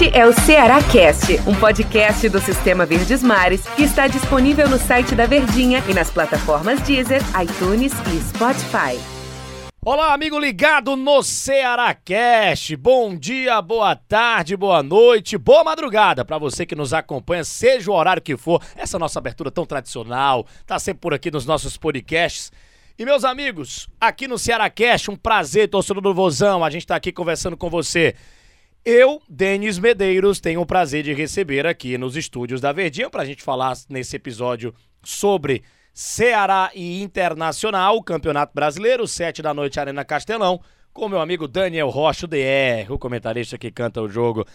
Este é o Ceará Cast, um podcast do Sistema Verdes Mares que está disponível no site da Verdinha e nas plataformas Deezer, iTunes e Spotify. Olá, amigo ligado no Ceará Cast. Bom dia, boa tarde, boa noite, boa madrugada para você que nos acompanha, seja o horário que for. Essa nossa abertura tão tradicional, tá sempre por aqui nos nossos podcasts. E meus amigos, aqui no Ceará Cast, um prazer, torcedor do Vozão, a gente tá aqui conversando com você. Eu, Denis Medeiros, tenho o prazer de receber aqui nos estúdios da Verdinha para a gente falar nesse episódio sobre Ceará e Internacional, Campeonato Brasileiro, sete da noite, Arena Castelão, com meu amigo Daniel Rocha, o DR, o comentarista que canta o jogo.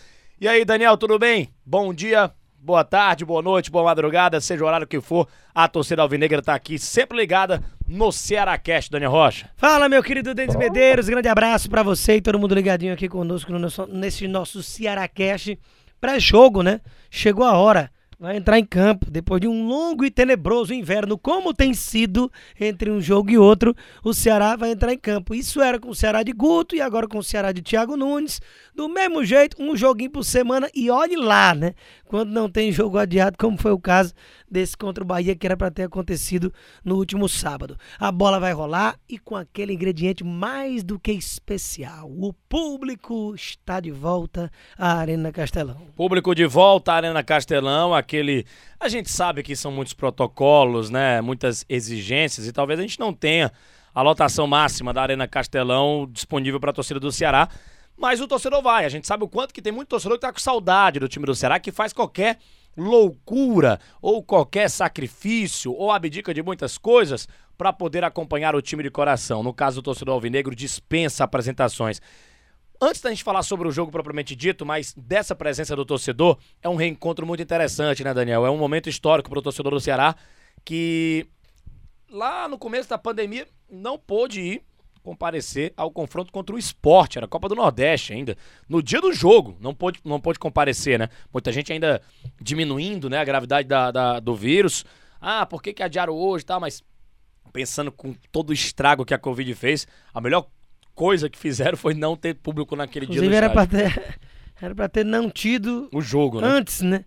E aí, Daniel, tudo bem? Bom dia, boa tarde, boa noite, boa madrugada, seja o horário que for, a torcida alvinegra tá aqui sempre ligada no Ceará Cast, Daniel Rocha. Fala, meu querido Denis Medeiros, grande abraço pra você e todo mundo ligadinho aqui conosco no nosso- nesse nosso Ceará Cast pré-jogo, né? Chegou a hora, vai entrar em campo depois de um longo e tenebroso inverno, como tem sido entre um jogo e outro, o Ceará vai entrar em campo. Isso era com o Ceará de Guto e agora com o Ceará de Thiago Nunes. Do mesmo jeito, um joguinho por semana e olhe lá, né? Quando não tem jogo adiado, como foi o caso desse contra o Bahia, que era para ter acontecido no último sábado. A bola vai rolar e com aquele ingrediente mais do que especial. O público está de volta à Arena Castelão. Público de volta à Arena Castelão, aquele. A gente sabe que são muitos protocolos, né? Muitas exigências, e talvez a gente não tenha a lotação máxima da Arena Castelão disponível para a torcida do Ceará. Mas o torcedor vai. A gente sabe o quanto que tem muito torcedor que tá com saudade do time do Ceará, que faz qualquer loucura ou qualquer sacrifício ou abdica de muitas coisas para poder acompanhar o time de coração. No caso do torcedor alvinegro, dispensa apresentações. Antes da gente falar sobre o jogo propriamente dito, mas dessa presença do torcedor, é um reencontro muito interessante, né, Daniel? É um momento histórico para o torcedor do Ceará que lá no começo da pandemia não pôde ir comparecer ao confronto contra o esporte, era a Copa do Nordeste ainda. No dia do jogo, não pôde, não pôde comparecer, né? Muita gente ainda diminuindo né, a gravidade da, da- do vírus. Ah, por que, que adiaram hoje e tal? Mas pensando com todo o estrago que a Covid fez, a melhor coisa que fizeram foi não ter público naquele dia do Inclusive era estádio. ter, era pra ter não tido O jogo, né? antes, né?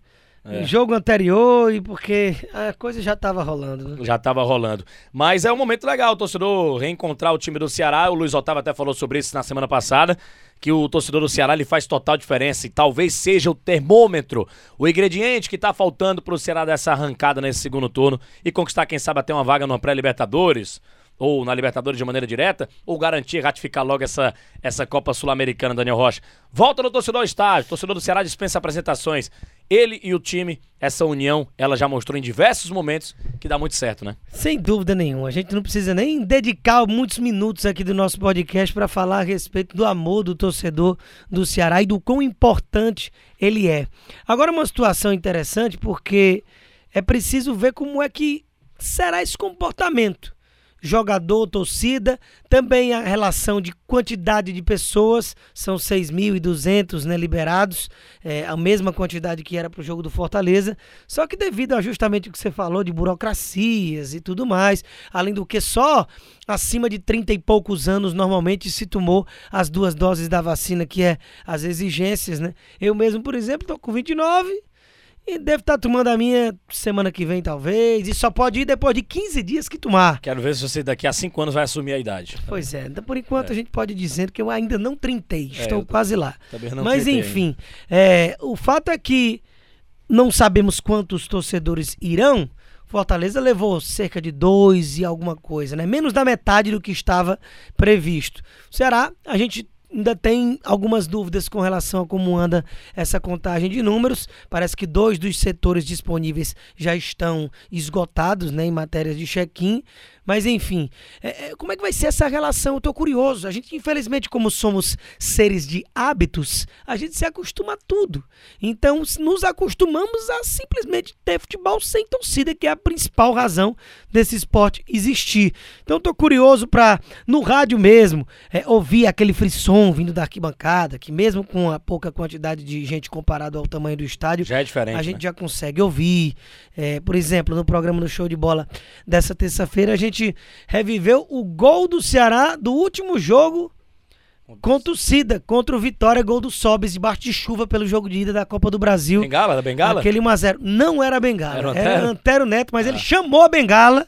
É. Jogo anterior e porque a coisa já estava rolando, né? Já tava rolando. Mas é um momento legal, o torcedor reencontrar o time do Ceará. O Luiz Otávio até falou sobre isso na semana passada, que o torcedor do Ceará ele faz total diferença e talvez seja o termômetro, o ingrediente que tá faltando pro Ceará dessa arrancada nesse segundo turno e conquistar, quem sabe, até uma vaga no pré-Libertadores. Ou na Libertadores de maneira direta, ou garantir ratificar logo essa, essa Copa Sul-Americana, Daniel Rocha. Volta no torcedor ao estádio, torcedor do Ceará dispensa apresentações. Ele e o time, essa união, ela já mostrou em diversos momentos que dá muito certo, né? Sem dúvida nenhuma. A gente não precisa nem dedicar muitos minutos aqui do nosso podcast para falar a respeito do amor do torcedor do Ceará e do quão importante ele é. Agora, uma situação interessante porque é preciso ver como é que será esse comportamento. Jogador, torcida, também a relação de quantidade de pessoas, são 6.200 né, liberados, é, a mesma quantidade que era para o jogo do Fortaleza, só que devido a justamente o que você falou de burocracias e tudo mais, além do que só acima de 30 e poucos anos normalmente se tomou as duas doses da vacina, que é as exigências, né? Eu mesmo, por exemplo, estou com 29 e devo estar tomando a minha semana que vem, talvez, e só pode ir depois de 15 dias que tomar. Quero ver se você daqui a cinco anos vai assumir a idade. Pois é, então, por enquanto a gente pode dizer que eu ainda não trintei, É, estou quase lá. Mas enfim, é, o fato é que não sabemos quantos torcedores irão. Fortaleza levou cerca de dois e alguma coisa, né? Menos da metade do que estava previsto. O Ceará, a gente ainda tem algumas dúvidas com relação a como anda essa contagem de números. Parece que dois dos setores disponíveis já estão esgotados, né, em matérias de check-in. Mas enfim, é, é, como é que vai ser essa relação? Eu tô curioso. A gente, infelizmente, como somos seres de hábitos, a gente se acostuma a tudo. Então, nos acostumamos a simplesmente ter futebol sem torcida, que é a principal razão desse esporte existir. Então, tô curioso para no rádio mesmo, é, ouvir aquele frisson vindo da arquibancada, que mesmo com a pouca quantidade de gente comparado ao tamanho do estádio, Já é diferente. a gente né? já consegue ouvir. É, por exemplo, no programa do Show de Bola dessa terça-feira, a gente reviveu o gol do Ceará do último jogo com torcida contra o Vitória, gol do Sobes, debaixo de chuva pelo jogo de ida da Copa do Brasil. Bengala, da Bengala? Aquele 1x0. Não era Bengala, Era o era, Antero? Antero Neto, mas Ah. ele chamou a Bengala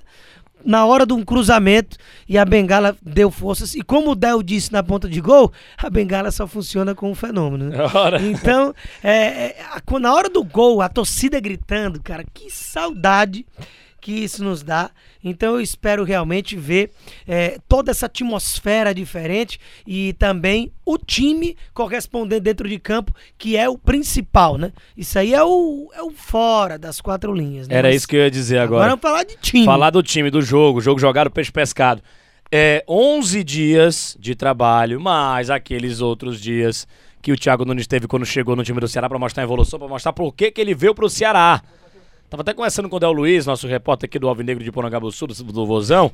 na hora de um cruzamento e a Bengala deu forças. E como o Del disse na ponta de gol, a Bengala só funciona com um fenômeno. né? Então, é, é, a- na hora do gol, a torcida gritando, cara, que saudade que isso nos dá. Então eu espero realmente ver é, toda essa atmosfera diferente e também o time correspondendo dentro de campo, que é o principal, né? Isso aí é o, é o fora das quatro linhas. Né? Era Mas isso que eu ia dizer agora agora. vamos falar de time. Falar do time, do jogo, jogo jogado, peixe pescado. É 11 dias de trabalho, mais aqueles outros dias que o Thiago Nunes teve quando chegou no time do Ceará pra mostrar a evolução, pra mostrar por que que ele veio pro Ceará. Tava até conversando com o Del Luiz, nosso repórter aqui do Alvinegro de Porangabuçu, do, do Vozão,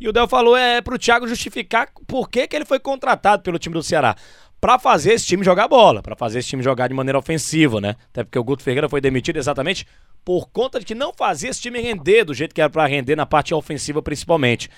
e o Del falou é pro Thiago justificar por que que ele foi contratado pelo time do Ceará. Pra fazer esse time jogar bola, pra fazer esse time jogar de maneira ofensiva, né? Até porque o Guto Ferreira foi demitido exatamente por conta de que não fazia esse time render do jeito que era pra render na parte ofensiva principalmente.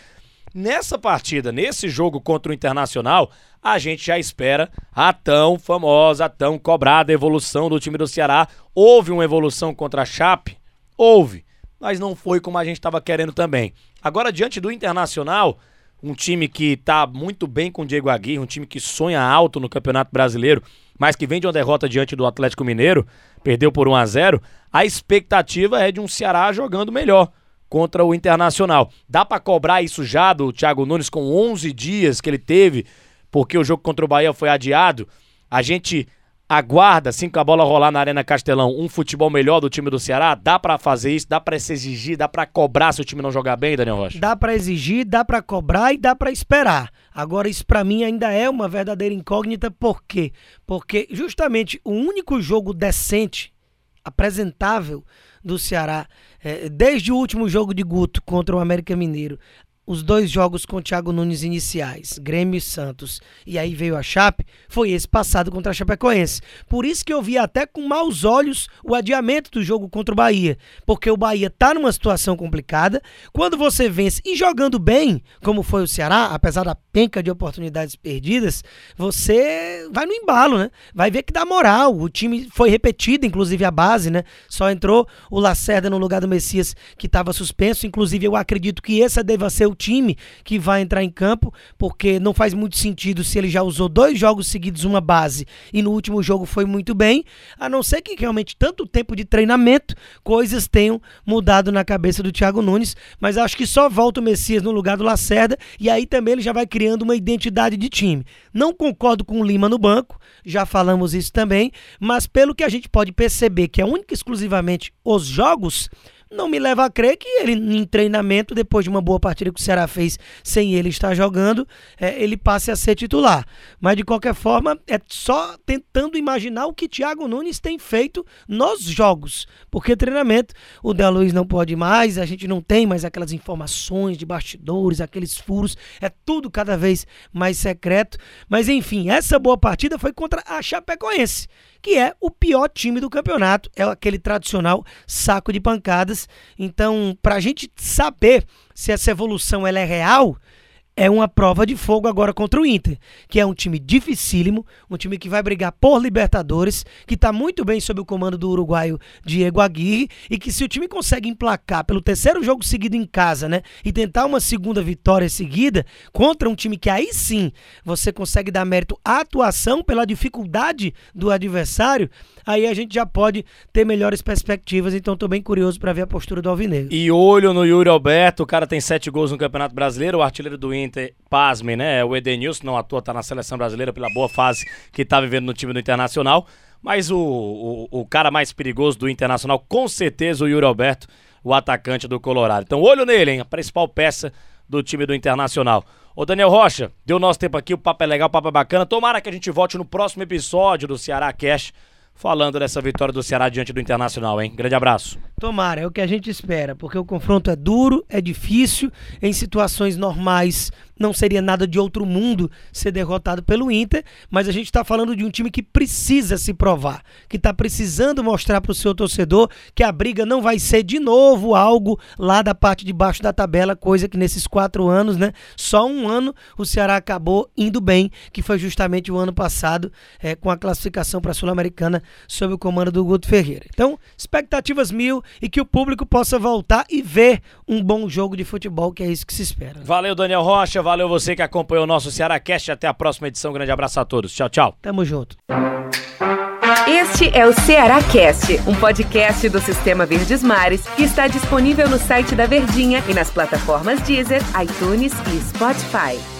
Nessa partida, nesse jogo contra o Internacional, a gente já espera a tão famosa, a tão cobrada evolução do time do Ceará. Houve uma evolução contra a Chape? Houve, mas não foi como a gente estava querendo também. Agora, diante do Internacional, um time que tá muito bem com o Diego Aguirre, um time que sonha alto no Campeonato Brasileiro, mas que vem de uma derrota diante do Atlético Mineiro, perdeu por 1 a 0 a expectativa é de um Ceará jogando melhor contra o Internacional. Dá pra cobrar isso já do Thiago Nunes com 11 dias que ele teve, porque o jogo contra o Bahia foi adiado? A gente aguarda, assim que a bola rolar na Arena Castelão, um futebol melhor do time do Ceará? Dá pra fazer isso? Dá pra se exigir? Dá pra cobrar se o time não jogar bem, Daniel Rocha? Dá pra exigir, dá pra cobrar e dá pra esperar. Agora isso pra mim ainda é uma verdadeira incógnita, por quê? Porque justamente o único jogo decente, apresentável do Ceará, eh, desde o último jogo de Guto contra o América Mineiro, os dois jogos com o Thiago Nunes iniciais, Grêmio e Santos, e aí veio a Chape, foi esse passado contra a Chapecoense. Por isso que eu vi até com maus olhos o adiamento do jogo contra o Bahia, porque o Bahia tá numa situação complicada. Quando você vence e jogando bem, como foi o Ceará, apesar da penca de oportunidades perdidas, você vai no embalo, né? Vai ver que dá moral. O time foi repetido, inclusive a base, né? Só entrou o Lacerda no lugar do Messias, que estava suspenso. Inclusive, eu acredito que esse deva ser o time que vai entrar em campo, porque não faz muito sentido se ele já usou dois jogos seguidos uma base e no último jogo foi muito bem, a não ser que realmente tanto tempo de treinamento, coisas tenham mudado na cabeça do Thiago Nunes, mas acho que só volta o Messias no lugar do Lacerda e aí também ele já vai criando uma identidade de time. Não concordo com o Lima no banco, já falamos isso também, mas pelo que a gente pode perceber que é única e exclusivamente os jogos, não me leva a crer que ele, em treinamento, depois de uma boa partida que o Ceará fez sem ele estar jogando, é, ele passe a ser titular. Mas, de qualquer forma, é só tentando imaginar o que Thiago Nunes tem feito nos jogos. Porque treinamento, o Del Luiz não pode mais, a gente não tem mais aquelas informações de bastidores, aqueles furos, é tudo cada vez mais secreto. Mas, enfim, essa boa partida foi contra a Chapecoense que é o pior time do campeonato, é aquele tradicional saco de pancadas. Então, para a gente saber se essa evolução ela é real, é uma prova de fogo agora contra o Inter, que é um time dificílimo, um time que vai brigar por Libertadores, que está muito bem sob o comando do uruguaio Diego Aguirre, e que se o time consegue emplacar pelo terceiro jogo seguido em casa, né, e tentar uma segunda vitória seguida contra um time que aí sim você consegue dar mérito à atuação pela dificuldade do adversário, aí a gente já pode ter melhores perspectivas. Então estou bem curioso para ver a postura do Alvinegro. E olho no Yuri Alberto, o cara tem sete gols no Campeonato Brasileiro, o artilheiro do Inter, pasmem, né? O Edenilson, não à toa, tá na seleção brasileira pela boa fase que tá vivendo no time do Internacional. Mas o, o, o cara mais perigoso do Internacional, com certeza, o Yuri Alberto, o atacante do Colorado. Então, olho nele, hein? A principal peça do time do Internacional. Ô Daniel Rocha, deu nosso tempo aqui, o papo é legal, o papo é bacana. Tomara que a gente volte no próximo episódio do Ceará Cash, falando dessa vitória do Ceará diante do Internacional, hein? Grande abraço. Tomara, é o que a gente espera, porque o confronto é duro, é difícil, em situações normais não seria nada de outro mundo ser derrotado pelo Inter, mas a gente está falando de um time que precisa se provar, que está precisando mostrar para o seu torcedor que a briga não vai ser de novo algo lá da parte de baixo da tabela, coisa que nesses quatro anos, né? Só um ano o Ceará acabou indo bem, que foi justamente o ano passado, é, com a classificação para a Sul-Americana sob o comando do Guto Ferreira. Então, expectativas mil e que o público possa voltar e ver um bom jogo de futebol, que é isso que se espera. Valeu, Daniel Rocha. Valeu você que acompanhou o nosso Ceará Cast. Até a próxima edição. grande abraço a todos. Tchau, tchau. Tamo junto. Este é o Ceará Cast, um podcast do Sistema Verdes Mares que está disponível no site da Verdinha e nas plataformas Deezer, iTunes e Spotify.